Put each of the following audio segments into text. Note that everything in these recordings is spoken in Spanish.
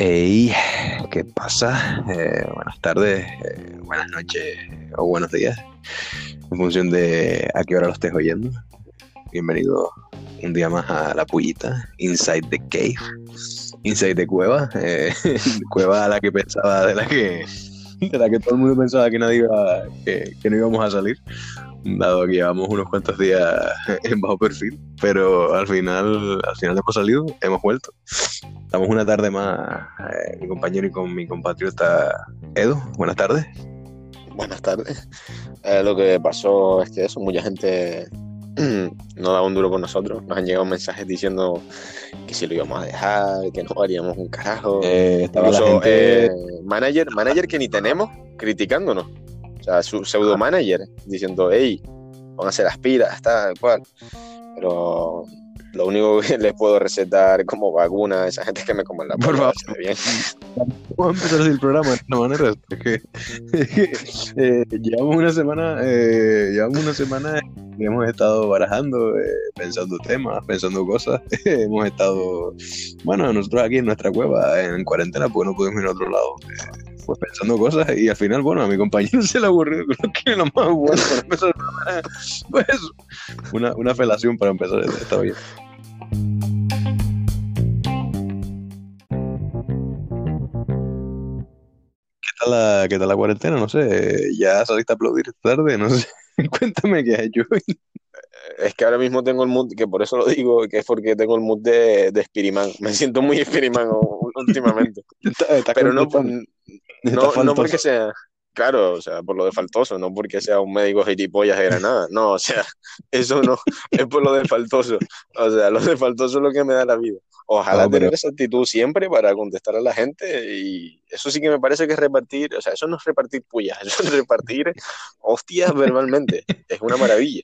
Hey, ¿qué pasa? Eh, buenas tardes, eh, buenas noches o buenos días, en función de a qué hora lo estés oyendo. Bienvenido un día más a La Pullita, Inside the Cave, Inside the Cueva, eh, cueva a la que pensaba, de la que, de la que todo el mundo pensaba que nadie iba, que, que no íbamos a salir, dado que llevamos unos cuantos días en bajo perfil, pero al final, al final hemos salido, hemos vuelto. Estamos una tarde más, eh, mi compañero y con mi compatriota Edo. Buenas tardes. Buenas tardes. Eh, lo que pasó es que eso, mucha gente no daba un duro con nosotros. Nos han llegado mensajes diciendo que si lo íbamos a dejar, que no haríamos un carajo. Eh, estaba la Incluso gente- eh, manager, manager que ni tenemos criticándonos. O sea, su pseudo manager diciendo, hey, pónganse las pilas, tal cual. Pero lo único que les puedo recetar como vacuna a esa gente es que me coman la Por favor. bien. Vamos a empezar el programa de una manera. Que, eh, llevamos una semana, eh, llevamos una semana y hemos estado barajando, eh, pensando temas, pensando cosas. hemos estado, bueno, nosotros aquí en nuestra cueva, en cuarentena, pues no podemos ir a otro lado. Pues pensando cosas y al final, bueno, a mi compañero se le aburrió, creo que lo más bueno para empezar pues una, una felación para empezar, está bien. ¿Qué tal la, qué tal la cuarentena? No sé, ya saliste a aplaudir tarde, no sé. Cuéntame qué has hecho. Es que ahora mismo tengo el mood, que por eso lo digo, que es porque tengo el mood de, de Spiderman. Me siento muy Spiderman u- últimamente. Estás- estás Pero no, no, no porque sea, claro, o sea, por lo de faltoso, no porque sea un médico gilipollas de Granada. No, o sea, eso no, es por lo de faltoso. O sea, lo de faltoso es lo que me da la vida. Ojalá No, pero- tener esa actitud siempre para contestar a la gente y eso sí que me parece que es repartir, o sea, eso no es repartir pullas, eso es repartir hostias verbalmente. Es una maravilla.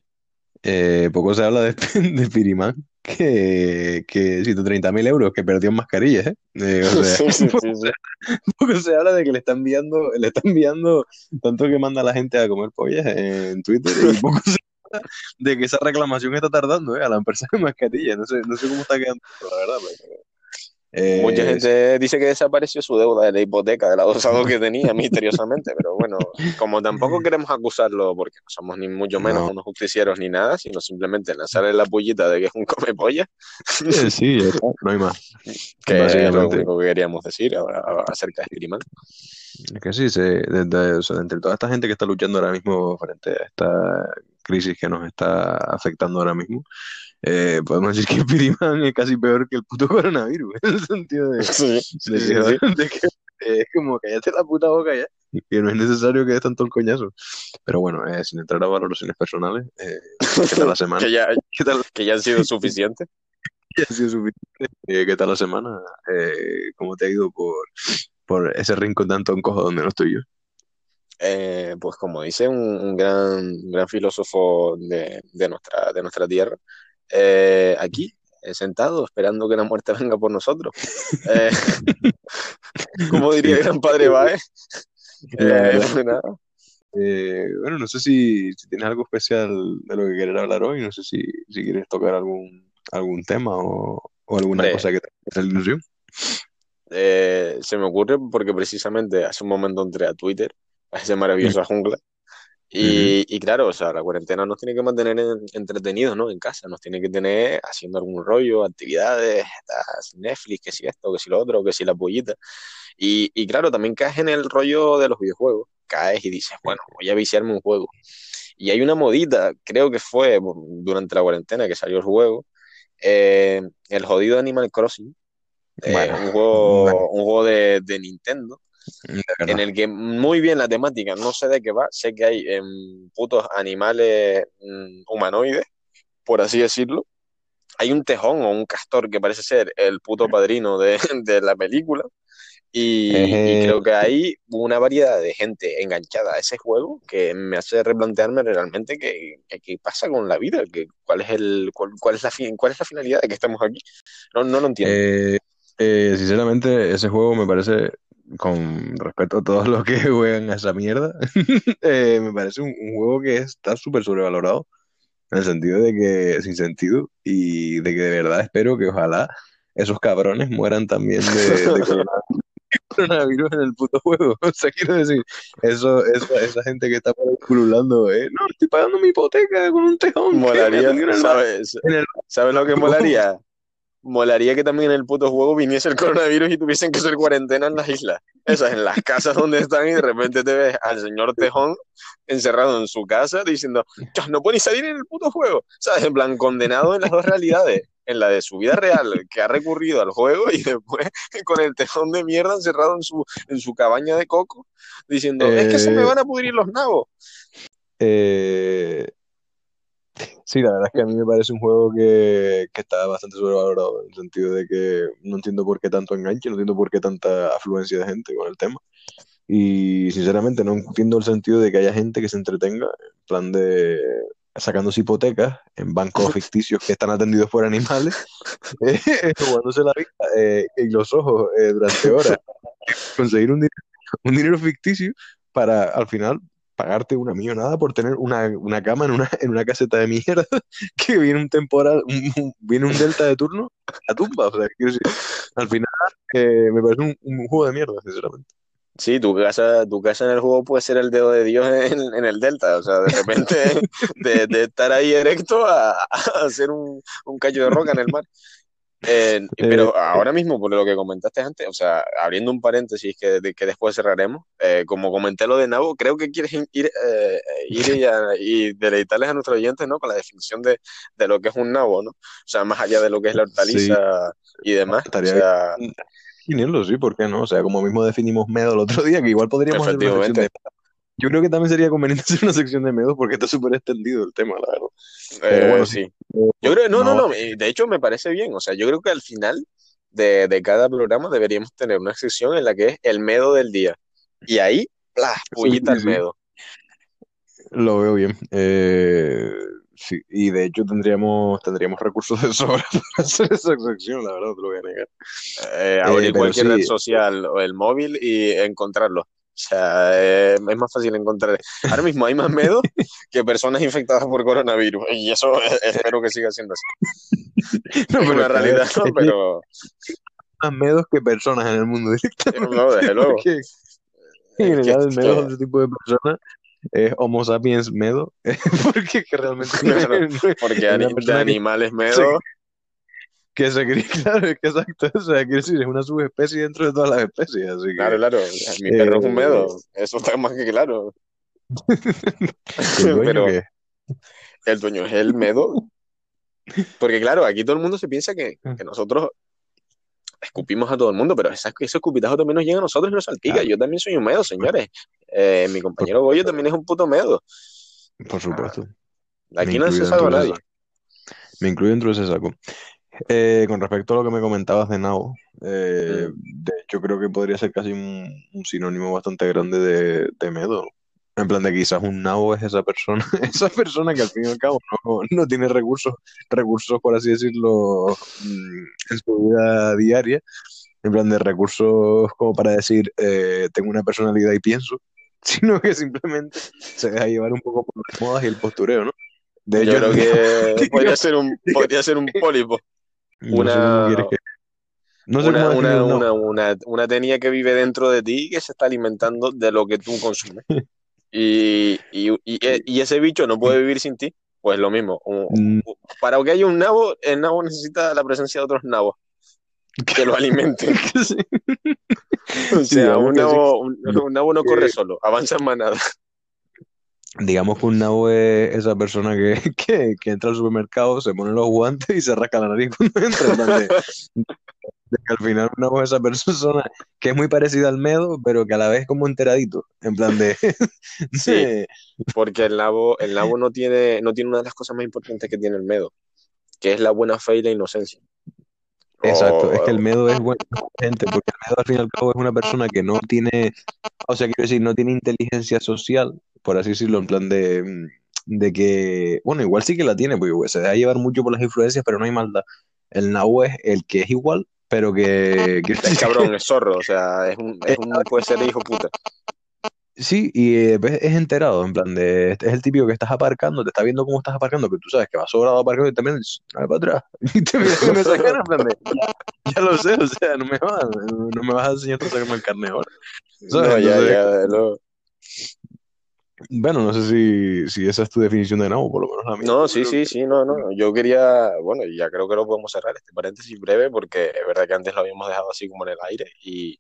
Eh, poco se habla de, de Spiderman, que, que 130.000 euros que perdió en mascarillas, ¿eh? Eh, o sea, Sí, sí, sí, sí. poco se habla de que le está enviando, le está enviando tanto que manda a la gente a comer pollas en Twitter y poco se habla de que esa reclamación está tardando, ¿eh? A la empresa de mascarillas. No sé, no sé cómo está quedando, la verdad. pero, eh, Mucha gente dice que desapareció su deuda de la hipoteca, del adosado que tenía misteriosamente, pero bueno, como tampoco queremos acusarlo porque no somos ni mucho menos No. unos justicieros ni nada, sino simplemente lanzarle la pullita de que es un come polla, sí, está, no hay más. que es lo único que queríamos decir ahora- acerca de Spiderman. Es que sí, se, desde, o sea, entre toda esta gente que está luchando ahora mismo frente a esta crisis que nos está afectando ahora mismo, eh, podemos decir que Piriman es casi peor que el puto coronavirus, en el sentido de, Sí, de sí, que, sí. de que es como cállate la puta boca ya, que no es necesario que des tanto el coñazo. Pero bueno, eh, sin entrar a valoraciones personales, eh, ¿qué tal la semana? que, ya, ¿Qué tal que ya han sido suficientes. ya ha sido suficiente? Eh, ¿qué tal la semana? Eh, ¿cómo te ha ido por, por ese rincón tan toncojo donde no estoy yo? Eh, pues como dice un, un gran, un gran filósofo de, de nuestra, de nuestra tierra, eh, aquí, eh, sentado, esperando que la muerte venga por nosotros. Eh, como diría el gran padre Eh, verdad. pues nada. Bueno, no sé si, si tienes algo especial de lo que quieres hablar hoy, no sé si, si quieres tocar algún, algún tema o, o alguna cosa que te haga ilusión. Eh, se me ocurre porque precisamente hace un momento entré a Twitter, a esa maravillosa jungla. Y, y claro, o sea, la cuarentena nos tiene que mantener en- entretenidos, ¿no? En casa, nos tiene que tener haciendo algún rollo, actividades, Netflix, que si esto, que si lo otro, que si la pollita. Y, y claro, también caes en el rollo de los videojuegos. Caes y dices, bueno, voy a viciarme un juego. Y hay una modita, creo que fue durante la cuarentena que salió el juego, eh, el jodido Animal Crossing. eh, Bueno, un juego, un juego de, de Nintendo. En el que muy bien la temática, no sé de qué va, sé que hay em, putos animales mm, humanoides, por así decirlo. Hay un tejón o un castor que parece ser el puto padrino de, de la película. Y, Eje. y creo que hay una variedad de gente enganchada a ese juego que me hace replantearme realmente qué, qué- pasa con la vida, que, cuál, es el, cuál, cuál es la fin- cuál es la finalidad de que estemos aquí. No, no lo entiendo. Eh, eh, sinceramente, ese juego me parece, con respeto a todos los que juegan a esa mierda, eh, me parece un, un juego que está súper sobrevalorado. en el sentido de que, sin sentido, y de que de verdad espero que ojalá esos cabrones mueran también de, coronavirus en el puto juego. O sea, quiero decir, eso, eso esa gente que está pululando, eh, no, estoy pagando mi hipoteca con un tejón. Molaría, ¿sabes? ¿Sabes lo que molaría? Molaría que también en el puto juego viniese el coronavirus y tuviesen que hacer cuarentena en las islas. Esas, en las casas donde están y de repente te ves al señor Tejón encerrado en su casa diciendo, no puedes salir en el puto juego. ¿Sabes? En plan, condenado en las dos realidades en la de su vida real, que ha recurrido al juego y después con el tejón de mierda encerrado en su, en su cabaña de coco, diciendo, es que se me eh, van a pudrir los nabos. Eh, sí, la verdad es que a mí me parece un juego que, que, está bastante sobrevalorado, en el sentido de que no entiendo por qué tanto enganche, no entiendo por qué tanta afluencia de gente con el tema. Y sinceramente no entiendo el sentido de que haya gente que se entretenga en plan de sacándose hipotecas en bancos ficticios que están atendidos por animales, eh, jugándose la vida eh, en los ojos eh, durante horas, conseguir un, un dinero ficticio para al final pagarte una millonada por tener una, una, cama en una, en una caseta de mierda que viene un temporal, viene un delta de turno a tumba. O sea, decir, al final me parece un, un, juego de mierda, sinceramente. Sí, tu casa, tu casa en el juego puede ser el dedo de Dios en, el Delta. O sea, de repente de, estar ahí erecto a, hacer un, un callo de roca en el mar. Eh, pero eh, ahora mismo, por lo que comentaste antes, o sea, abriendo un paréntesis que, que después cerraremos, eh, como comenté lo de Nabo, creo que quieres ir, ir y, deleitarles a nuestros oyentes, ¿no? Con la definición de, de, lo que es un nabo, ¿no? O sea, más allá de lo que es la hortaliza y demás. Estaría o sea, sí, ¿por qué no? O sea, como mismo definimos medo el otro día, que igual podríamos hacer una de... Yo creo que también sería conveniente hacer una sección de medos porque está súper extendido el tema, la verdad. Eh, bueno, sí. Yo creo, no, no, no, de hecho me parece bien. O sea, yo creo que al final de, de cada programa deberíamos tener una sección en la que es el medo del día. Y ahí, ¡plah! Pullita el medo. Lo veo bien. Eh, Sí, y de hecho tendríamos, tendríamos recursos de sobra para hacer esa sección, la verdad, no te lo voy a negar. Eh, abrir eh, cualquier red social o el móvil y encontrarlo. O sea, eh, es más fácil encontrar. Ahora mismo hay más miedo que personas infectadas por coronavirus. Y eso espero que siga siendo así. No, es una realidad, ¿no? Pero. Más miedos que personas en el mundo directamente. No, desde luego. en general, el miedo ese tipo de personas es Homo sapiens medo, porque que realmente porque de animales medo que, se cree, claro, es que exacto, o sea, quiere decir, es una subespecie dentro de todas las especies, así que, Claro, claro, mi perro es un medo, eh, eso está más que claro. ¿El Pero qué? el dueño es el medo, porque claro, aquí todo el mundo se piensa que, ah. que nosotros escupimos a todo el mundo, pero ese, ese escupitajo también nos llega a nosotros y nos salpica. Yo también soy un medo, señores. Eh, mi compañero Goyo también es un puto medo. Por supuesto. Aquí no se salva nadie. Me incluyo dentro de ese saco. Eh, con respecto a lo que me comentabas de Nao, eh, de hecho creo que podría ser casi un, sinónimo bastante grande de, de medo. En plan de quizás un nabo es esa persona, esa persona que al fin y al cabo no, tiene recursos, recursos por así decirlo, mm, en su vida diaria. En plan de recursos como para decir, eh, tengo una personalidad y pienso, sino que simplemente se deja llevar un poco por las modas y el postureo, ¿no? De Yo creo que podría ser un, podría ser un pólipo. Una, no sé una, una, una, una, tenía que vive dentro de ti que se está alimentando de lo que tú consumes. Y, y, e, y, ese bicho no puede vivir sin ti, pues lo mismo. Mm. Para que haya un nabo, el nabo necesita la presencia de otros nabos que lo alimenten. o sea, un, nabo, un, nabo, no corre solo, avanza en manada. Digamos que un nabo es esa persona que, que, que, entra al supermercado, se pone los guantes y se rasca la nariz cuando entra que al final una es esa persona que es muy parecida al medo, pero que a la vez es como enteradito, en plan de... sí, porque el nabo, el nabo no, tiene, no tiene una de las cosas más importantes que tiene el medo, que es la buena fe y la inocencia. Exacto, es que el medo es buena gente, porque el medo al fin y al cabo es una persona que no tiene, o sea, quiero decir, no tiene inteligencia social, por así decirlo, en plan de, de que, bueno, igual sí que la tiene, porque se deja llevar mucho por las influencias, pero no hay maldad. El nabo es el que es igual, pero que, Es cabrón, es zorro, o sea, es un, es un puede ser hijo puta. Sí, y eh, es enterado, en plan de, este es el típico que estás aparcando, te está viendo cómo estás aparcando, que tú sabes que va sobrado aparcando y también, a para atrás, y te miras con esa cara, en plan de, ya, ya lo sé, o sea, no me vas, no me vas a enseñar a sacarme el carne ahora. No, ya, ya, no. Bueno, no sé si, si esa es tu definición de no, por lo menos la mía, No, sí, sí, que, sí, no, no. Yo quería, bueno, ya creo que lo podemos cerrar este paréntesis breve porque es verdad que antes lo habíamos dejado así como en el aire y,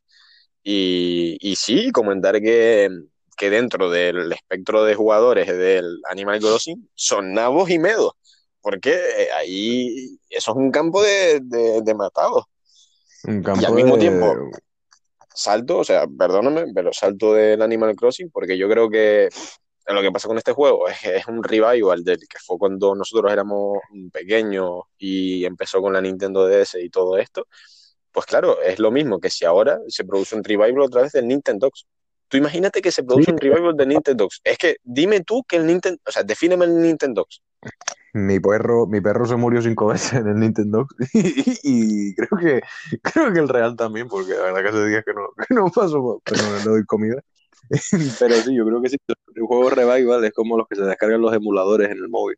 y, y sí, comentar que, que dentro del espectro de jugadores del Animal Crossing son nabos y medos, porque eh, ahí eso es un campo de, de, de matados. un Y al campo mismo de, tiempo, salto, o sea, perdóname, pero salto del Animal Crossing porque yo creo que lo que pasa con este juego es, es un revival del que fue cuando nosotros éramos pequeños y empezó con la Nintendo DS y todo esto. Pues claro, es lo mismo que si ahora se produce un revival otra vez del Nintendo. Tú imagínate que se sí, produce un revival del Nintendo. Es que dime tú que el Nintendo, o sea, defíneme el Nintendo. Mi perro, mi perro se murió cinco veces en el Nintendo y, y creo que, creo que el Real también, porque la verdad que hace días que no, que no paso, pero no le doy comida. Pero sí, yo creo que sí. El juego Revival es como los que se descargan los emuladores en el móvil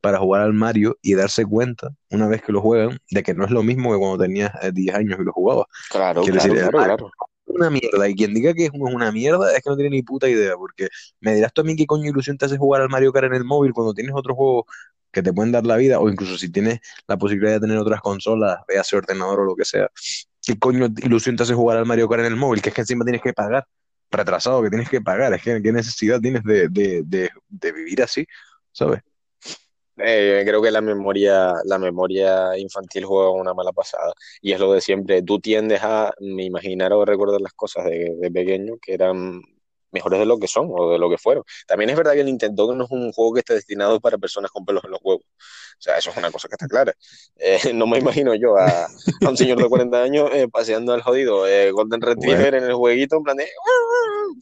para jugar al Mario y darse cuenta, una vez que lo juegan, de que no es lo mismo que cuando tenías eh, 10 años y lo jugabas. Claro, Quiero claro, claro, claro. Una mierda. Y quien diga que es una mierda es que no tiene ni puta idea. Porque me dirás también qué coño ilusión te hace jugar al Mario Kart en el móvil cuando tienes otros juegos que te pueden dar la vida, o incluso si tienes la posibilidad de tener otras consolas, véase ordenador o lo que sea. ¿Qué coño ilusión te hace jugar al Mario Kart en el móvil? Que es que encima tienes que pagar retrasado que tienes que pagar. Es que qué necesidad tienes de, de, de, de vivir así, ¿sabes? Eh, creo que la memoria, la memoria infantil juega una mala pasada. Y es lo de siempre. Tú tiendes a imaginar o recordar las cosas de, de pequeño que eran mejores de lo que son o de lo que fueron. También es verdad que el Nintendo no es un juego que esté destinado para personas con pelos en los huevos. O sea, eso es una cosa que está clara. Eh, no me imagino yo a, a un señor de 40 años eh, paseando al jodido eh, Golden Bueno, Retriever en el jueguito en plan de...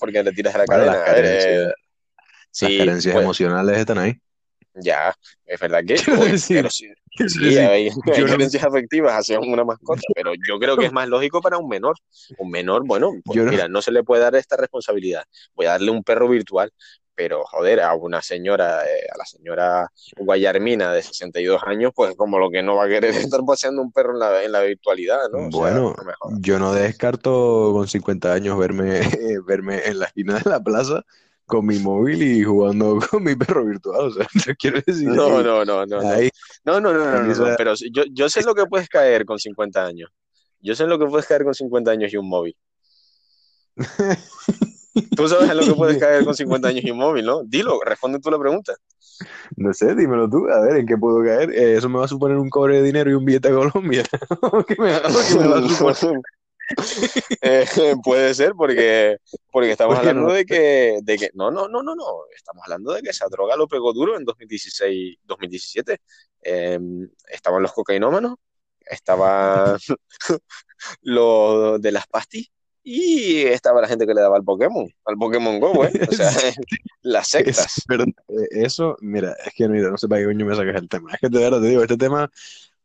porque le tiras de la bueno, las cadena. A ver, eh, las sí, carencias pues emocionales están ahí. Ya, es verdad que, Quiero decir, pero sí, sí, hay, hay no, afectivas hacia una mascota, pero yo creo que es más lógico para un menor. Un menor, bueno, pues yo mira, no se le puede dar esta responsabilidad. Voy a darle un perro virtual, pero joder, a una señora, eh, a la señora Guayarmina de 62 años, pues como lo que no va a querer estar paseando un perro en la, en la virtualidad, ¿no? O sea, bueno, no yo no descarto con 50 años verme, verme en la esquina de la plaza con mi móvil y jugando con mi perro virtual. O sea, te quiero decir No, no, no, no, no. ahí, No, no, no, no, pero yo, yo sé lo que puedes caer con 50 años. Yo sé lo que puedes caer con 50 años y un móvil. Tú sabes en lo que puedes caer con 50 años y un móvil, ¿no? Dilo, responde tú la pregunta. No sé, dímelo tú, a ver en qué puedo caer. Eh, eso me va a suponer un cobre de dinero y un billete a Colombia. ¿Qué me, qué me va a suponer? Eh, puede ser porque, porque estamos ¿Por qué hablando no? de que, de que no, no, no, no, no, estamos hablando de que esa droga lo pegó duro en 2016, 2017. Eh, estaban los cocainómanos, estaban los de las pastis y estaba la gente que le daba al Pokémon, al Pokémon Go, ¿eh? O sea, las Es sectas. verdad. Eh, Eso, mira, es que mira, no sé para qué coño me sacas el tema. Es que de verdad te digo, este tema,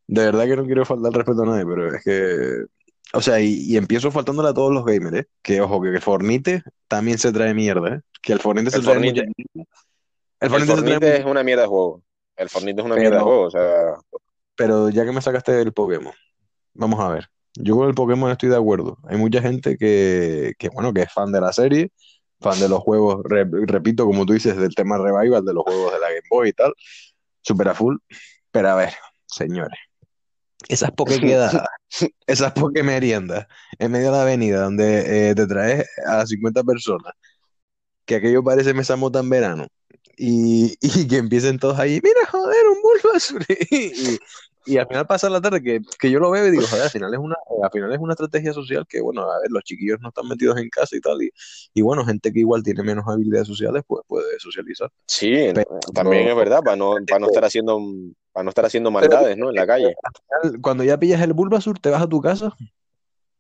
de verdad que no quiero faltar respeto a nadie, pero es que, o sea, y, y empiezo faltándole a todos los gamers, ¿eh? Que ojo, que Fornite también se trae mierda, ¿eh? Que el Fornite se El trae Fornite, mierda. El el Fornite se trae es una mierda de juego. El Fornite es una mierda de pero, juego, o sea, pero ya que me sacaste el Pokémon, vamos a ver. Yo con el Pokémon estoy de acuerdo. Hay mucha gente que, que bueno, que es fan de la serie, fan de los juegos, re- repito, como tú dices, del tema revival, de los juegos de la Game Boy y tal, super a full. Pero a ver, señores, esas pokequedadas, esas meriendas en medio de la avenida donde eh, te traes a 50 personas, que aquello parece mesa mota en verano, y, y que empiecen todos ahí, mira, joder, un Bulbasaur, y, y al final pasa la tarde que, que yo lo veo y digo, joder, al final es una, eh, al final es una estrategia social que, bueno, a ver, los chiquillos no están metidos en casa y tal, y, y bueno, gente que igual tiene menos habilidades sociales, pues puede socializar. sí, también es verdad, para no, para no estar haciendo, para no estar haciendo maldades, ¿no? En la calle. al final, cuando ya pillas el Bulbasaur, te vas a tu casa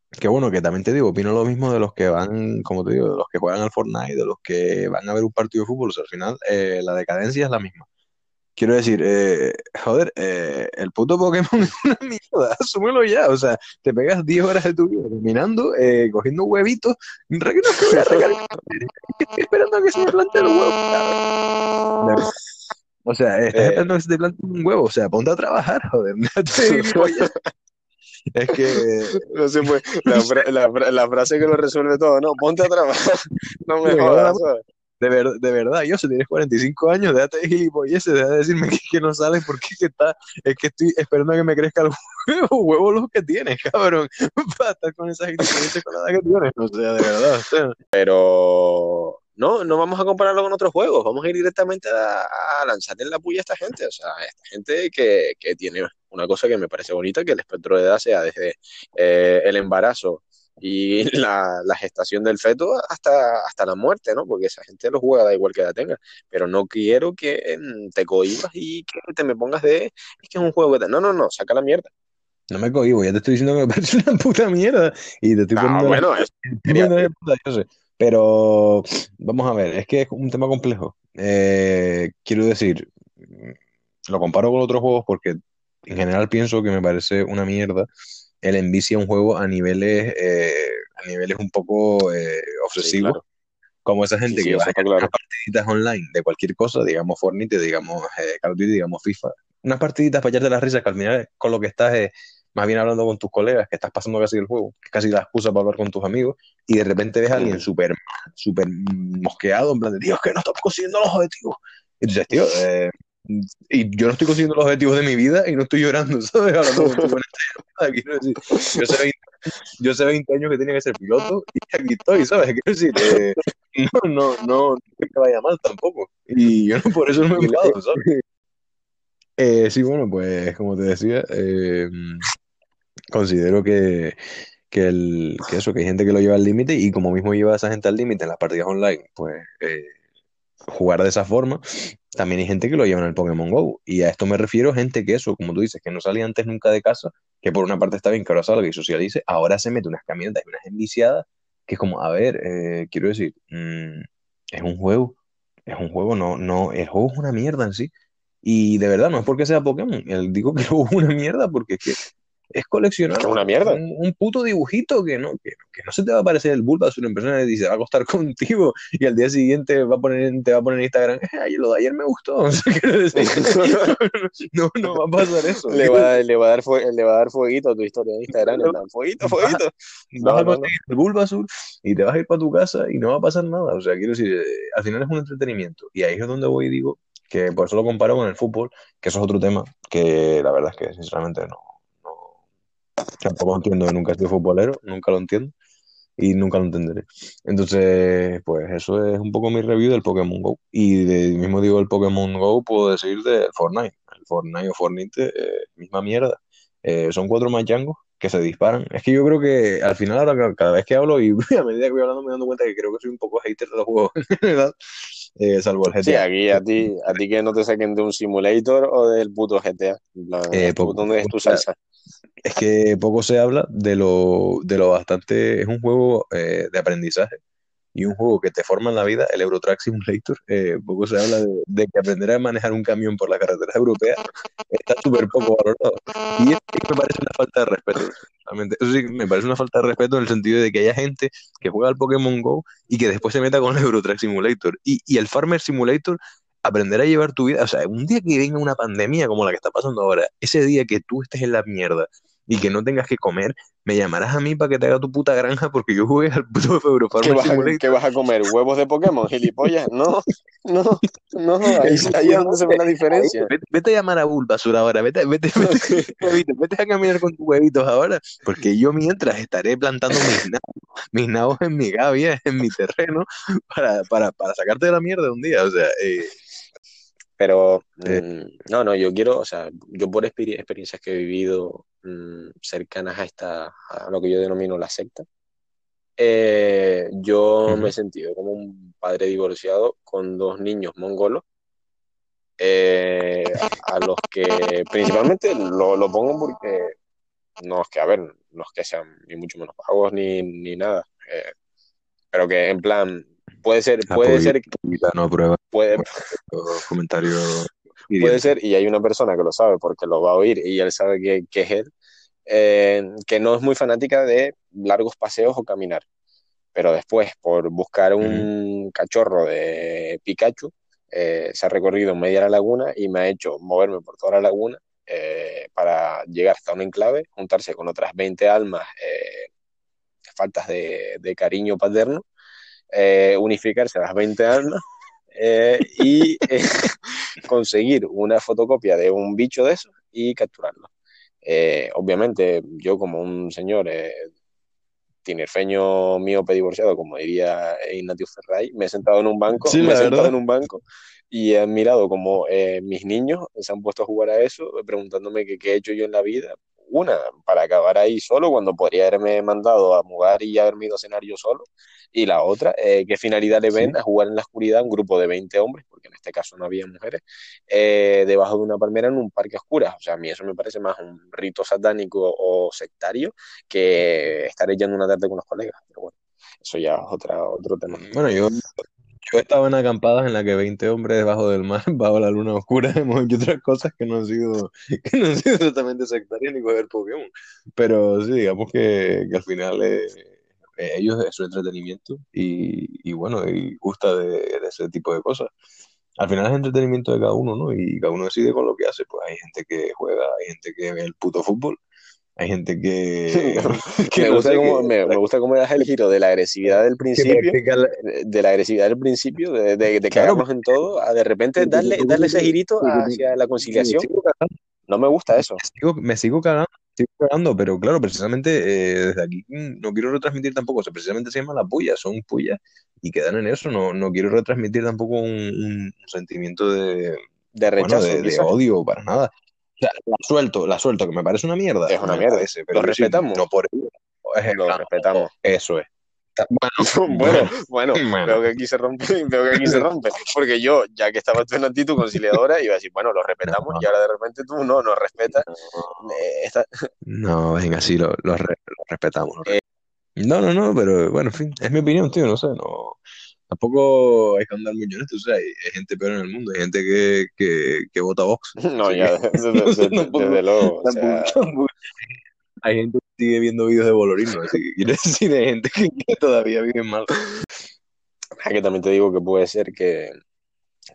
Que bueno, que también te digo, opino lo mismo de los que van, como te digo, de los que juegan al Fortnite, de los que van a ver un partido de fútbol. O sea, al final, eh, la decadencia es la misma. quiero decir, eh, joder, eh, el puto Pokémon es una mierda, asúmelo ya. O sea, te pegas 10 horas de tu vida caminando, eh, cogiendo huevitos, esperando a que se me plante el huevo. cabrón. O sea, estás esperando a que se te plante un huevo. O sea, ponte a trabajar, joder. Es que, No sé, pues, la, la la frase que lo resuelve todo, no, ponte a trabajar, no me de jodas, verdad, de, ver- de verdad, yo, si tienes 45 años, déjate de gilipolleces, deja de decirme que, que no sales porque que, está, es que estoy esperando a que me crezca el huevo, huevo los que tienes, cabrón, para estar con esas gilipolleces con la edad que tienes. O sea, de verdad, o sea, Pero no, no vamos a compararlo con otros juegos, vamos a ir directamente a, a lanzarle la puya a esta gente, o sea, a esta gente que, que tiene una cosa que me parece bonita, que el espectro de edad sea desde eh, el embarazo y la, la gestación del feto hasta, hasta la muerte, ¿no? Porque esa gente lo juega, da igual que edad tenga, pero no quiero que mm, te cohibas y que te me pongas de, es que es un juego que te... No, no, no, saca la mierda. no me cohibo, ya te estoy diciendo que me parece una puta mierda y te estoy Ah, poniendo bueno, es- sé. Pero vamos a ver, es que es un tema complejo. Eh, quiero decir, lo comparo con otros juegos porque en general pienso que me parece una mierda el envicia un juego a niveles, eh, a niveles un poco eh, sí, obsesivos, claro, como esa sí, gente sí, que va a está unas claro. partiditas online de cualquier cosa, digamos Fortnite, digamos eh, Call of Duty, digamos FIFA, unas partiditas para echarte las risas que al final con lo que estás es más bien hablando con tus colegas, que estás pasando casi el juego, que es casi la excusa para hablar con tus amigos, y de repente ves a alguien súper súper mosqueado, en plan de, es que no estamos consiguiendo los objetivos. Y dices, tío, eh, y yo no estoy consiguiendo los objetivos de mi vida y no estoy llorando, ¿sabes? Hablando quiero decir, yo sé 20, yo sé 20 años que tenía que ser piloto y aquí estoy, ¿sabes? Quiero decir, eh, no, no, no, no me vaya mal tampoco. Y yo no, por eso no me la- enfado, ¿sabes? Eh, sí, bueno, pues como te decía, eh, considero que, que, el, que eso, que hay gente que lo lleva al límite y como mismo lleva a esa gente al límite en las partidas online, pues eh, jugar de esa forma, también hay gente que lo lleva en el Pokémon Go. Y a esto me refiero gente que eso, como tú dices, que no salía antes nunca de casa, que por una parte está bien que ahora salga y socialice, ahora se mete unas camionetas y unas enviciadas, que es como, a ver, eh, quiero decir, mm, es un juego, es un juego, no, no, el juego es una mierda en sí. Y de verdad, no es porque sea Pokémon, el- digo que el es una mierda porque es que es coleccionar una mierda. un, un puto dibujito que no, que, que no se te va a aparecer el Bulbasaur en persona y se va a acostar contigo y al día siguiente va a poner, te va a poner en Instagram, "Eh, ay, lo de ayer me gustó. O sea, no, no va a pasar eso. Le va, a dar- le, va a dar fue- le va a dar fueguito a tu historia de Instagram. en plan, Fueguito, fueguito. Vas No, a no, no. conseguir el Bulbasaur y te vas a ir para tu casa y no va a pasar nada. O sea, quiero decir, eh, al final es un entretenimiento. Y ahí es donde voy y digo que por eso lo comparo con el fútbol, que eso es otro tema que la verdad es que sinceramente no, no tampoco entiendo, nunca he sido futbolero, nunca lo entiendo y nunca lo entenderé. Entonces, pues eso es un poco mi review del Pokémon Go. Y de mismo digo el Pokémon Go, puedo decir del Fortnite. El Fortnite o Fortnite, eh, misma mierda. Eh, son cuatro machangos que se disparan. Es que yo creo que al final, cada vez que hablo y a medida que voy hablando, me dando cuenta que creo que soy un poco hater de los juegos en general, eh, salvo el Sí, GTA. aquí a ti, a ti que no te saquen de un simulator o del puto GTA. Eh, ¿tú poco- ¿Dónde es tu salsa? Es que poco se habla de lo, de lo bastante. Es un juego eh, de aprendizaje y un juego que te forma en la vida, el Euro Truck Simulator. eh, poco se habla de, que aprender a manejar un camión por las carreteras europeas está súper poco valorado. Y eso sí me parece una falta de respeto. realmente. Eso sí me parece una falta de respeto en el sentido de que haya gente que juega al Pokémon Go y que después se meta con el Euro Truck Simulator. Y, y el Farmer Simulator aprender a llevar tu vida, o sea, un día que venga una pandemia como la que está pasando ahora, ese día que tú estés en la mierda y que no tengas que comer, me llamarás a mí para que te haga tu puta granja porque yo jugué al puto ¿Qué Eurofarmer vas, a, qué vas a comer? ¿Huevos de Pokémon, gilipollas? No, no, no, ahí, ahí es donde se ve la diferencia. Vete, vete a llamar a Bulbasur ahora, vete, vete, vete, huevitos, vete a caminar con tus huevitos ahora, porque yo mientras estaré plantando mis nabos, mis nabos en mi gavia, en mi terreno, para, para, para sacarte de la mierda un día, o sea, eh, Pero mm, no, no, yo quiero, o sea, yo por experi- experiencias que he vivido mm, cercanas a esta, a lo que yo denomino la secta, eh, yo Ujú. me he sentido como un padre divorciado con dos niños mongolos, eh, a los que principalmente lo, lo pongo porque no es que, a ver, no es que sean ni mucho menos pagos ni, ni nada, eh, pero que en plan, puede ser, puede ser, no aprueba. puede, los comentarios puede ser, y hay una persona que lo sabe porque lo va a oír y él sabe que, que es él, eh, que no es muy fanática de largos paseos o caminar. Pero después, por buscar un cachorro de Pikachu, eh, se ha recorrido media la laguna y me ha hecho moverme por toda la laguna eh, para llegar hasta un enclave, juntarse con otras 20 almas faltas de, de, cariño paterno, unificarse a las 20 almas y conseguir una fotocopia de un bicho de eso y capturarlo. Eh, obviamente, yo como un señor eh, tinerfeño mío divorciado, como diría Ignatius Ferray, me he sentado en un banco, me he sentado en un banco y he mirado como eh, mis niños se han puesto a jugar a eso, preguntándome qué he hecho yo en la vida, una, para acabar ahí solo cuando podría haberme mandado a mudar y haberme ido a cenar yo solo. Y la otra, eh, ¿qué finalidad le ven a jugar en la oscuridad un grupo de 20 hombres, porque en este caso no había mujeres, eh, debajo de una palmera en un parque oscuro? O sea, a mí eso me parece más un rito satánico o sectario que estar echando una tarde con los colegas. Pero bueno, eso ya es otra, otro tema. Bueno, yo yo he estado en acampadas en las que 20 hombres debajo del mar, bajo la luna oscura, hemos hecho otras cosas que no han sido, que no han sido exactamente sectarias ni coger Pokémon. Pero sí, digamos que, que al final eh, eh, ellos es su entretenimiento y, y bueno, y gusta de, de, ese tipo de cosas. Al final es entretenimiento de cada uno, ¿no? Y cada uno decide con lo que hace. Pues hay gente que juega, hay gente que ve el puto fútbol hay gente que... me, gusta cómo, me, gusta cómo das el giro de la agresividad del principio, de la agresividad del principio, de, de, de quedarnos en todo, a de repente darle, darle ese girito hacia la conciliación. No me gusta eso. Me sigo, cagando, sigo cagando, pero claro, precisamente eh, desde aquí no quiero retransmitir tampoco, o sea, precisamente se llama la puya, son pullas y quedan en eso, no, no quiero retransmitir tampoco un, un sentimiento de, de rechazo, de, odio, para nada. O sea, la suelto, la suelto, que me parece una mierda. Es una mierda. Ese, pero lo respetamos. no por es Lo respetamos. Eso es. Bueno, bueno, bueno, bueno, veo que aquí se rompe, veo que aquí se rompe, porque yo, ya que estaba tú en actitud conciliadora, iba a decir, bueno, lo respetamos, y ahora de repente tú no nos respetas. No, eh, no venga, sí, lo, lo, re, lo respetamos. Eh, no, no, no, pero bueno, en fin, es mi opinión, tío, no sé, no, tampoco hay que andar honesto, o sea, hay, gente peor en el mundo, hay gente que, que, que vota Vox. No, ya, que, desde, desde, tampoco, desde, luego. O sea... tampoco, hay gente que sigue viendo vídeos de Bolorino, así que quiere decir, hay gente que, que todavía vive mal. Ah, que también te digo que puede ser que,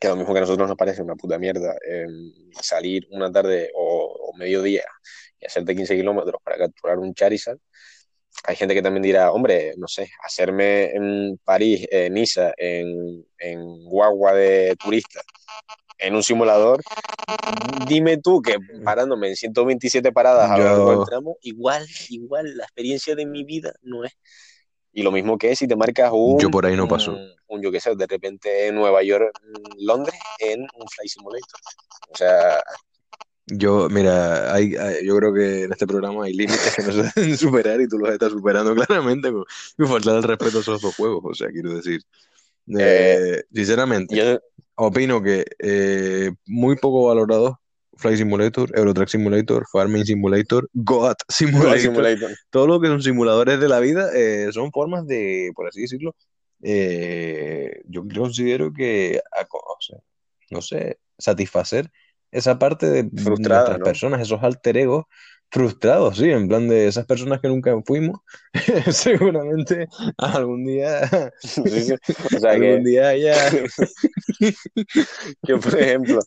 que lo mismo que a nosotros nos parece una puta mierda eh, salir una tarde o, o mediodía y hacerte 15 kilómetros para capturar un Charizard, hay gente que también dirá, hombre, no sé, hacerme en París, en Niza, en, en guagua de turista, en un simulador, dime tú que parándome en 127 paradas a lo largo del tramo, igual, igual, la experiencia de mi vida no es. Y lo mismo que si te marcas un... Yo por ahí no paso. Un, un yo qué sé, de repente en Nueva York, Londres, en un Fly Simulator. O sea, yo, mira, hay, hay, yo creo que en este programa hay límites que no se deben superar y tú los estás superando claramente con, con faltar el respeto a esos dos juegos. O sea, quiero decir, eh, eh, sinceramente, yo... opino que eh, muy poco valorado Flight Simulator, Eurotrack Simulator, Farming Simulator, Goat Simulator, Simulator. Todo lo que son simuladores de la vida eh, son formas de, por así decirlo, eh, yo considero que, o sea, no sé, satisfacer esa parte de Frustrada, nuestras ¿no? personas, esos alter egos frustrados, sí, en plan de esas personas que nunca fuimos, seguramente algún día. O sea algún que, día ya, que por ejemplo,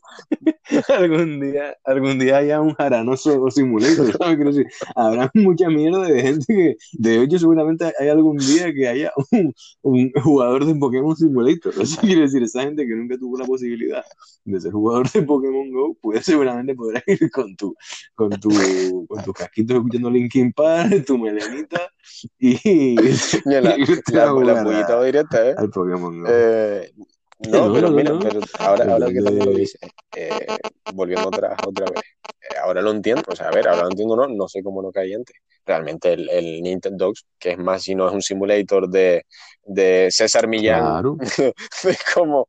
algún día, algún día haya un jaranoso simulator, ¿sabes? Quiero decir, habrá mucha mierda de gente que, de hecho, seguramente hay algún día que haya un, un jugador de Pokémon Simulator, eso quiere decir, esa gente que nunca tuvo la posibilidad de ser jugador de Pokémon Go, pues seguramente podrá ir con tu, con tu, con tus casquitos escuchando Linkin Park, tu melenita y, Mira, la, y la, la puñita directa, ¿eh? al Pokémon Go. Eh, no, No, pero no, mira, no. pero ahora, ahora que también lo de- dices, eh, volviendo otra, otra vez, eh, ahora lo entiendo, o sea, a ver, ahora lo entiendo, no, no sé cómo lo caí antes. Realmente el, el Nintendo Dogs, que es más si no es un simulator de, de César Millán, Claro. de cómo,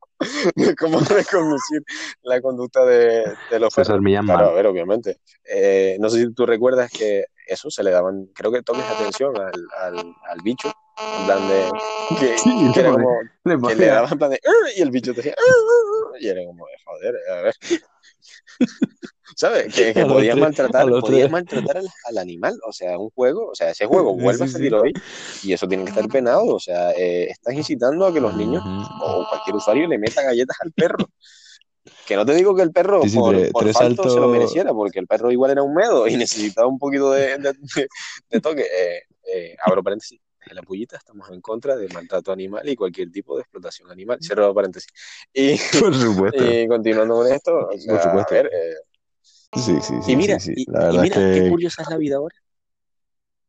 de cómo reconducir la conducta de, de los César. Millán Claro, a ver, obviamente. Eh, no sé si tú recuerdas que eso se le daban, creo que toques atención al, al, al bicho, en plan de, que, Sí, que era le como, Le que le daban en plan de, y el bicho te decía, y era como, de, joder, a ver. ¿Sabes? Que, podías maltratar, podías maltratar al, animal, o sea, un juego, o sea, ese juego vuelve a salir hoy y eso tiene que estar penado, o sea, eh, estás incitando a que los niños o cualquier usuario le meta galletas al perro. Que no te digo que el perro por, falto se lo mereciera, porque el perro igual era un medo y necesitaba un poquito de, toque. Eh, eh, abro paréntesis, en la pullita estamos en contra del maltrato animal y cualquier tipo de explotación animal. Cierro paréntesis. Y, por supuesto. y continuando con esto, por supuesto. A ver, eh, sí, sí, sí. Y mira, y, mira qué curiosa es la vida ahora.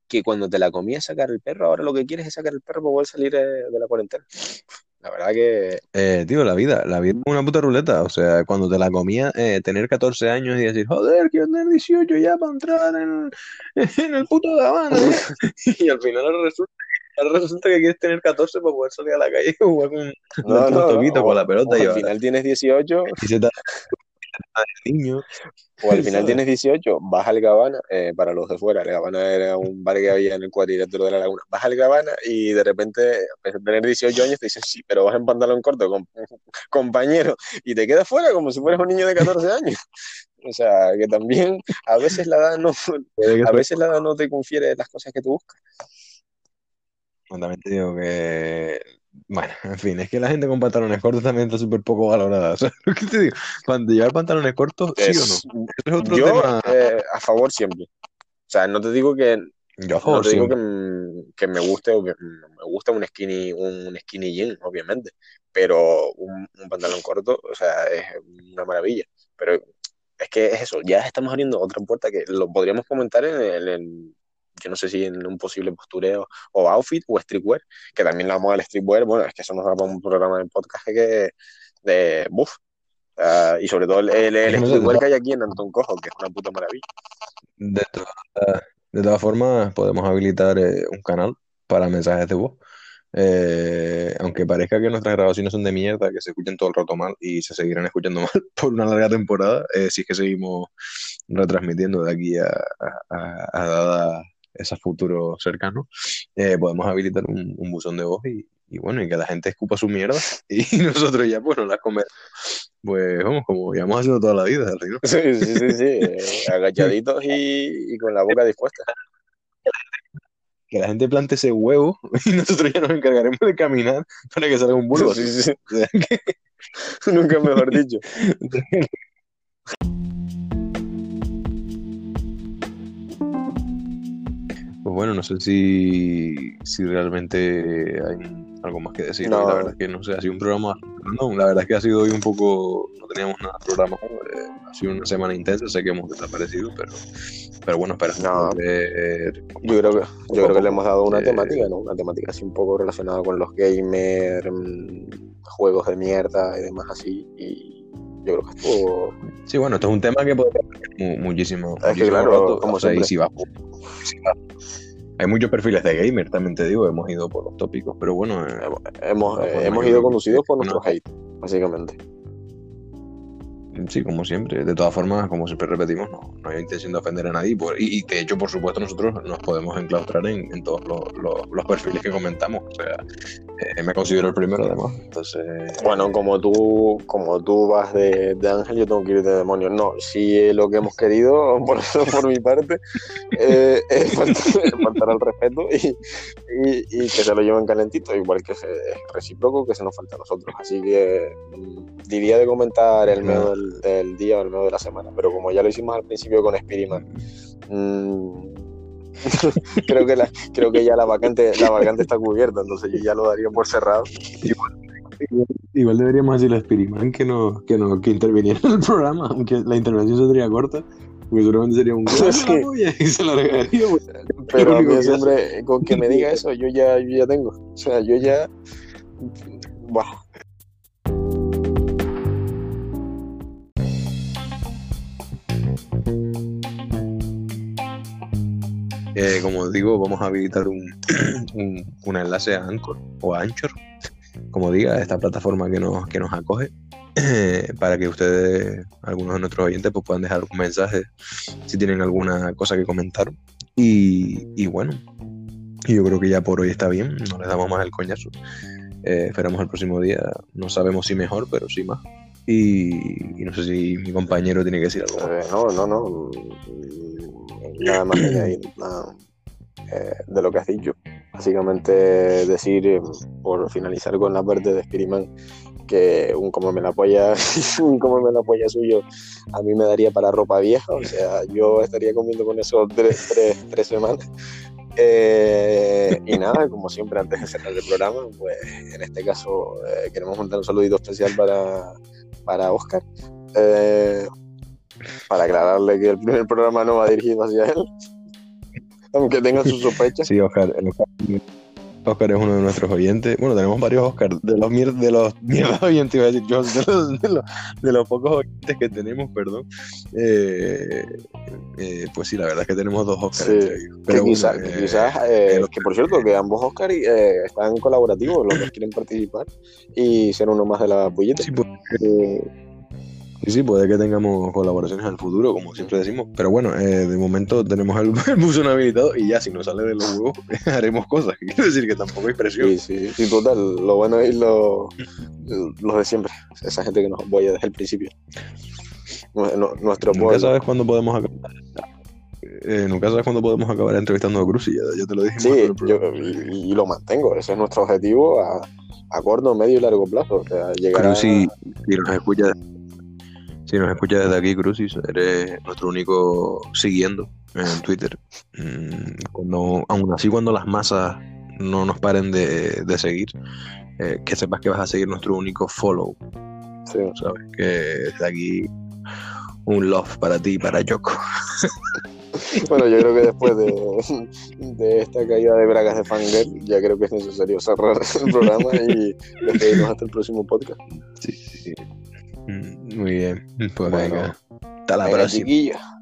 Que cuando te la comías sacar el perro, ahora lo que quieres es sacar el perro para poder salir eh, de la cuarentena. La verdad que. Eh, tío, la vida, la vida es una puta ruleta. O sea, cuando te la comía, eh, tener 14 años y decir, joder, quiero tener 18 ya para entrar en, en el puto de Habana. y al final resulta, resulta, que quieres tener 14 para poder salir a la calle y jugar con, no, no, con la pelota. Y al final tienes 18. Y se te niño. O al final tienes 18, vas al Gabana, eh, para los de fuera, el Gabana era un bar que había en el cuadrilátero de la laguna, vas al Gabana y de repente, a tener 18 años, te dicen, sí, pero vas en pantalón corto, compañero, y te quedas fuera como si fueras un niño de 14 años. O sea, que también a veces la edad no, a veces la edad no te confiere las cosas que tú buscas. También te digo que bueno, en fin, es que la gente con pantalones cortos también está súper poco valorada. ¿Sabes lo que te digo? Cuando llevar pantalones cortos, sí o no. es otro yo, tema. Eh, a favor siempre. O sea, no te digo que. Yo a favor, no te digo que, que, me guste o que me gusta un skinny, un skinny jean, obviamente. Pero un, pantalón corto, o sea, es una maravilla. Pero es que es eso, ya estamos abriendo otra puerta que lo podríamos comentar en, el yo no sé si en un posible postureo o outfit o streetwear, que también la vamos al streetwear, bueno, es que eso nos va para un programa de podcast que de buff. y sobre todo el, el, streetwear que hay aquí en Antón Cojo, que es una puta maravilla. De, de todas formas, podemos habilitar eh, un canal para mensajes de voz. Eh, aunque parezca que nuestras grabaciones son de mierda, que se escuchen todo el rato mal y se seguirán escuchando mal por una larga temporada, eh, si es que seguimos retransmitiendo de aquí a, a, a, dada ese futuro cercano, eh, podemos habilitar un, buzón de voz y, bueno, y que la gente escupa su mierda y nosotros ya, bueno, las comemos. Pues vamos, como ya hemos haciendo toda la vida, Sí, sí, sí, sí. Eh, agachaditos y, con la boca dispuesta. Que la gente plante ese huevo y nosotros ya nos encargaremos de caminar para que salga un bulbo. Sí, sí, sí. Nunca mejor dicho. Pues bueno, no sé si, si realmente hay algo más que decir. La verdad es que no sé, ha sido un programa. No, la verdad es que ha sido hoy un poco. No teníamos nada de programa. Eh, ha sido una semana intensa. Sé que hemos desaparecido, pero, pero bueno, espera. No, yo creo que, yo creo que le hemos dado una temática, ¿no? Una temática así un poco relacionada con los gamers, mm, juegos de mierda y demás así. Y yo creo que estuvo. Sí, bueno, esto es un tema que puede tener muchísimo. Es que claro, como o si va, hay muchos perfiles de gamer, también te digo, hemos ido por los tópicos, pero bueno. Eh, hemos, hemos ido conducidos por nuestro hate, básicamente. Sí, como siempre. De todas formas, como siempre repetimos, no, no hay intención de ofender a nadie. y, de hecho, por supuesto, nosotros nos podemos enclaustrar en, todos los, perfiles que comentamos. O sea, eh, me considero el primero, además. Entonces. Bueno, como tú, como tú vas de, ángel, yo tengo que ir de demonio. No, si lo que hemos querido, por, por mi parte, eh, es faltar, al respeto y, que se lo lleven calentito, igual que es recíproco que se nos falta a nosotros. Así que mm, diría de comentar el medio del del, día o el medio de la semana. Pero como ya lo hicimos al principio con Spiderman, mmm, creo que la, creo que ya la vacante, la vacante está cubierta, entonces yo ya lo daría por cerrado. Igual, deberíamos decirle a Spiderman que no, que no, que interviniera en el programa, aunque la intervención sería corta. Porque seguramente sería un y se lo regaría. Pero siempre, con que me diga eso, yo ya, yo ya tengo. O sea, yo ya. Buah, Eh, como digo, vamos a habilitar un, un, enlace a Anchor o a Anchor, como diga, esta plataforma que nos, que nos acoge, para que ustedes, algunos de nuestros oyentes, pues puedan dejar un mensaje si tienen alguna cosa que comentar. Y, y bueno, yo creo que ya por hoy está bien, no les damos más el coñazo. Eh, esperamos el próximo día, no sabemos si mejor, pero sí más. Y, no sé si mi compañero tiene que decir algo. Eh, no, no, no. Nada más añadir eh, de lo que has dicho. Básicamente decir, eh, por finalizar con la parte de Spiderman, que un como me la apoya, un como me apoya suyo, a mí me daría para ropa vieja, o sea, yo estaría comiendo con eso tres, tres, semanas. Eh, y nada, como siempre, antes de cerrar el programa, pues en este caso eh, queremos mandar un saludito especial para, para Oscar. Eh, para aclararle que el primer programa no va dirigido hacia él, aunque tenga sus sospechas. Sí, Oscar, Oscar es uno de nuestros oyentes. Bueno, tenemos varios Oscar, de los, de los mierda oyentes, iba a decir yo, de los, pocos oyentes que tenemos, perdón. Eh, eh, pues sí, la verdad es que tenemos dos Oscars. Sí, pero quizás, eh, que por cierto, que ambos Oscars están colaborativos, los que quieren participar y ser uno más de la pulleta. Sí, pues, Sí, sí, puede que tengamos colaboraciones en el futuro, como siempre decimos. Pero bueno, eh, de momento tenemos el, buzón habilitado y ya, si nos sale de los huevos, haremos cosas. Quiero decir que tampoco hay presión. Sí, sí, sí, total. Lo bueno es lo, los de siempre. Esa gente que nos apoya desde el principio. Nuestro Nunca sabes cuándo podemos acabar. Eh, nunca sabes cuándo podemos acabar entrevistando a Cruz y ya, te lo dije. Sí, y, lo mantengo. Ese es nuestro objetivo a, a corto, medio y largo plazo. O sea, llegar Cruz, si, si nos escucha si nos escuchas desde aquí, Crucis, eres nuestro único siguiendo en Twitter. Mm, cuando, aún así, cuando las masas no nos paren de, seguir, eh, que sepas que vas a seguir nuestro único follow. Sí. ¿Sabes? Que desde aquí un love para ti y para Yoko. Bueno, yo creo que después de, de, esta caída de bragas de Fangirl, ya creo que es necesario cerrar el programa y despedirnos hasta el próximo podcast. Sí, muy bien. Pues venga. Hasta la próxima.